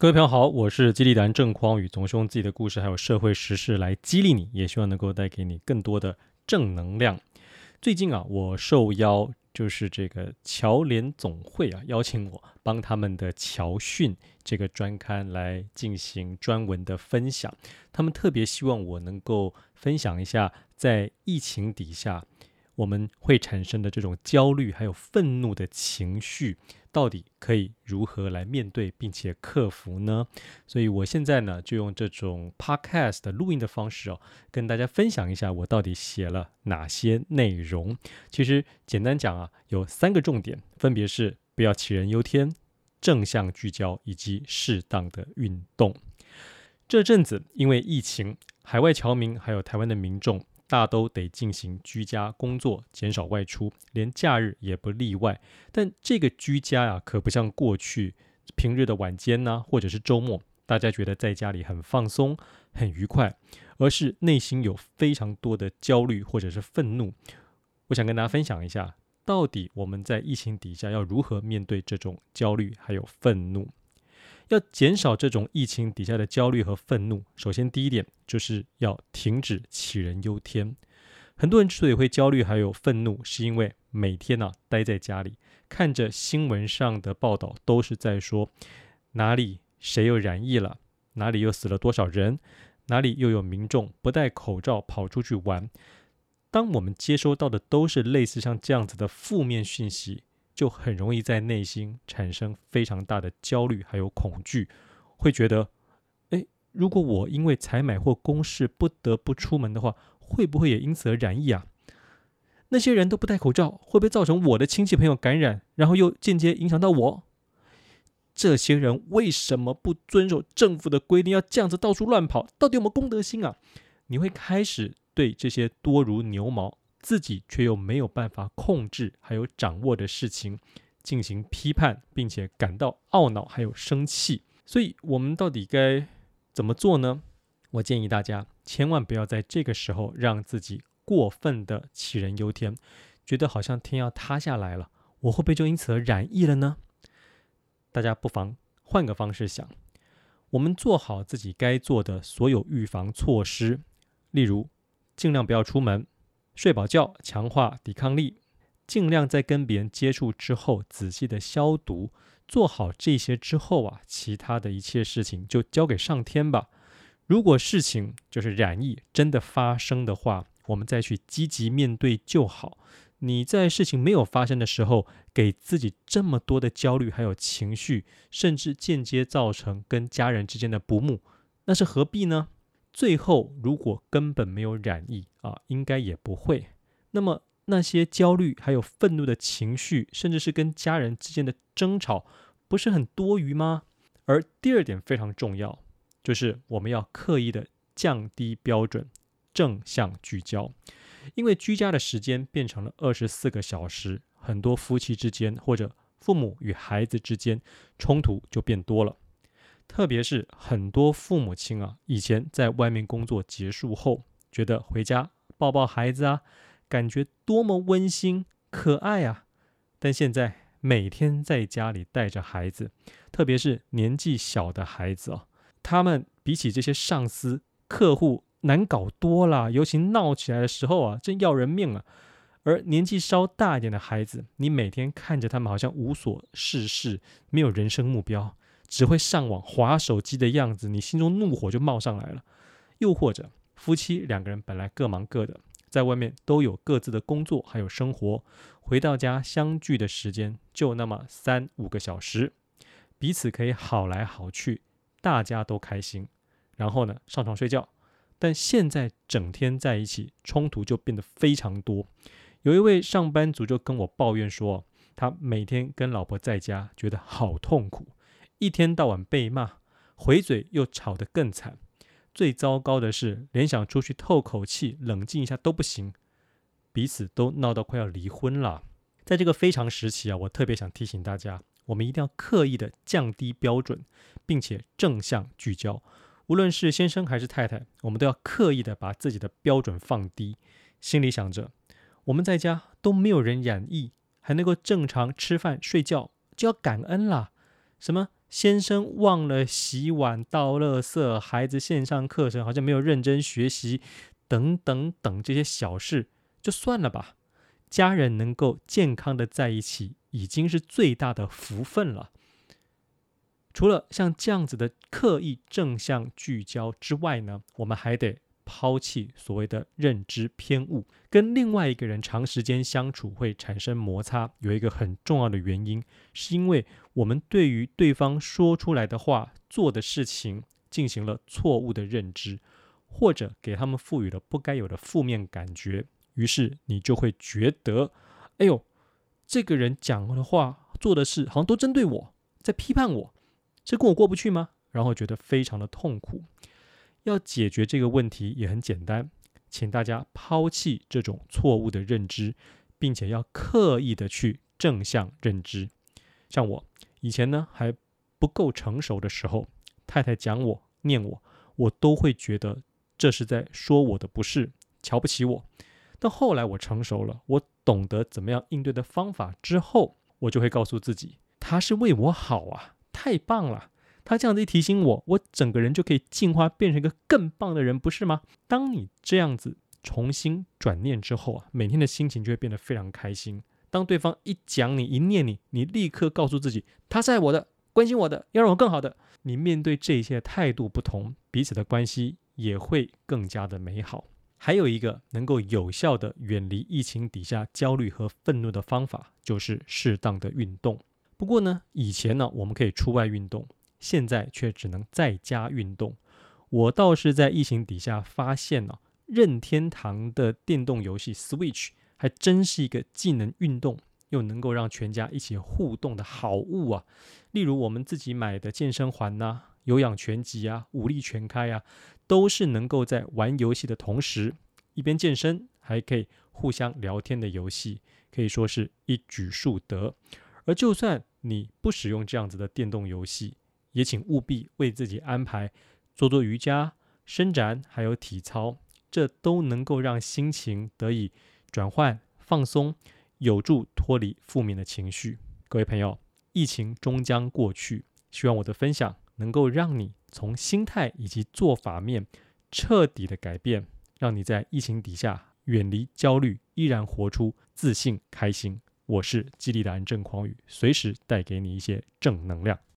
各位朋友好，我是激励人郑匡宇，总是用自己的故事还有社会时事来激励你，也希望能够带给你更多的正能量。最近啊，我受邀就是这个侨联总会啊邀请我帮他们的侨讯这个专刊来进行专文的分享，他们特别希望我能够分享一下在疫情底下我们会产生的这种焦虑还有愤怒的情绪。到底可以如何来面对并且克服呢？所以我现在呢，就用这种 podcast 的录音的方式哦，跟大家分享一下我到底写了哪些内容。其实简单讲啊，有三个重点，分别是不要杞人忧天、正向聚焦以及适当的运动。这阵子因为疫情，海外侨民还有台湾的民众。大都得进行居家工作，减少外出，连假日也不例外。但这个居家呀、啊，可不像过去平日的晚间呐、啊，或者是周末，大家觉得在家里很放松、很愉快，而是内心有非常多的焦虑或者是愤怒。我想跟大家分享一下，到底我们在疫情底下要如何面对这种焦虑还有愤怒。要减少这种疫情底下的焦虑和愤怒，首先第一点就是要停止杞人忧天。很多人之所以会焦虑还有愤怒，是因为每天呢、啊、待在家里，看着新闻上的报道，都是在说哪里谁又染疫了，哪里又死了多少人，哪里又有民众不戴口罩跑出去玩。当我们接收到的都是类似像这样子的负面讯息。就很容易在内心产生非常大的焦虑，还有恐惧，会觉得，诶，如果我因为采买或公事不得不出门的话，会不会也因此而染疫啊？那些人都不戴口罩，会不会造成我的亲戚朋友感染，然后又间接影响到我？这些人为什么不遵守政府的规定，要这样子到处乱跑？到底有没有公德心啊？你会开始对这些多如牛毛。自己却又没有办法控制，还有掌握的事情进行批判，并且感到懊恼，还有生气。所以，我们到底该怎么做呢？我建议大家千万不要在这个时候让自己过分的杞人忧天，觉得好像天要塌下来了，我会不会就因此而染疫了呢？大家不妨换个方式想，我们做好自己该做的所有预防措施，例如尽量不要出门。睡饱觉，强化抵抗力，尽量在跟别人接触之后仔细的消毒，做好这些之后啊，其他的一切事情就交给上天吧。如果事情就是染疫真的发生的话，我们再去积极面对就好。你在事情没有发生的时候，给自己这么多的焦虑还有情绪，甚至间接造成跟家人之间的不睦，那是何必呢？最后，如果根本没有染疫啊，应该也不会。那么那些焦虑还有愤怒的情绪，甚至是跟家人之间的争吵，不是很多余吗？而第二点非常重要，就是我们要刻意的降低标准，正向聚焦。因为居家的时间变成了二十四个小时，很多夫妻之间或者父母与孩子之间冲突就变多了。特别是很多父母亲啊，以前在外面工作结束后，觉得回家抱抱孩子啊，感觉多么温馨可爱啊。但现在每天在家里带着孩子，特别是年纪小的孩子啊，他们比起这些上司、客户难搞多了。尤其闹起来的时候啊，真要人命啊。而年纪稍大一点的孩子，你每天看着他们好像无所事事，没有人生目标。只会上网划手机的样子，你心中怒火就冒上来了。又或者夫妻两个人本来各忙各的，在外面都有各自的工作还有生活，回到家相聚的时间就那么三五个小时，彼此可以好来好去，大家都开心。然后呢，上床睡觉。但现在整天在一起，冲突就变得非常多。有一位上班族就跟我抱怨说，他每天跟老婆在家，觉得好痛苦。一天到晚被骂，回嘴又吵得更惨。最糟糕的是，连想出去透口气、冷静一下都不行，彼此都闹到快要离婚了。在这个非常时期啊，我特别想提醒大家，我们一定要刻意的降低标准，并且正向聚焦。无论是先生还是太太，我们都要刻意的把自己的标准放低，心里想着我们在家都没有人染疫，还能够正常吃饭睡觉，就要感恩啦。什么？先生忘了洗碗、倒垃圾，孩子线上课程好像没有认真学习，等等等这些小事就算了吧。家人能够健康的在一起，已经是最大的福分了。除了像这样子的刻意正向聚焦之外呢，我们还得抛弃所谓的认知偏误。跟另外一个人长时间相处会产生摩擦，有一个很重要的原因，是因为我们对于对方说出来的话、做的事情进行了错误的认知，或者给他们赋予了不该有的负面感觉。于是你就会觉得，哎呦，这个人讲的话、做的事好像都针对我，在批判我，这跟我过不去吗？然后觉得非常的痛苦。要解决这个问题也很简单，请大家抛弃这种错误的认知，并且要刻意的去正向认知。像我以前呢还不够成熟的时候，太太讲我、念我，我都会觉得这是在说我的不是，瞧不起我。但后来我成熟了，我懂得怎么样应对的方法之后，我就会告诉自己，他是为我好啊，太棒了！他这样子一提醒我，我整个人就可以进化，变成一个更棒的人，不是吗？当你这样子重新转念之后啊，每天的心情就会变得非常开心。当对方一讲你、一念你，你立刻告诉自己，他是爱我的，关心我的，要让我更好的。你面对这一切态度不同，彼此的关系也会更加的美好。还有一个能够有效的远离疫情底下焦虑和愤怒的方法，就是适当的运动。不过呢，以前呢，我们可以出外运动，现在却只能在家运动。我倒是在疫情底下发现呢，任天堂的电动游戏 Switch 还真是一个既能运动又能够让全家一起互动的好物啊。例如我们自己买的健身环呐。有氧拳击啊，武力全开啊，都是能够在玩游戏的同时，一边健身，还可以互相聊天的游戏，可以说是一举数得。而就算你不使用这样子的电动游戏，也请务必为自己安排做做瑜伽、伸展，还有体操，这都能够让心情得以转换、放松，有助脱离负面的情绪。各位朋友，疫情终将过去，希望我的分享，能够让你从心态以及做法面彻底的改变，让你在疫情底下远离焦虑，依然活出自信、开心。我是激励达人郑狂宇，随时带给你一些正能量。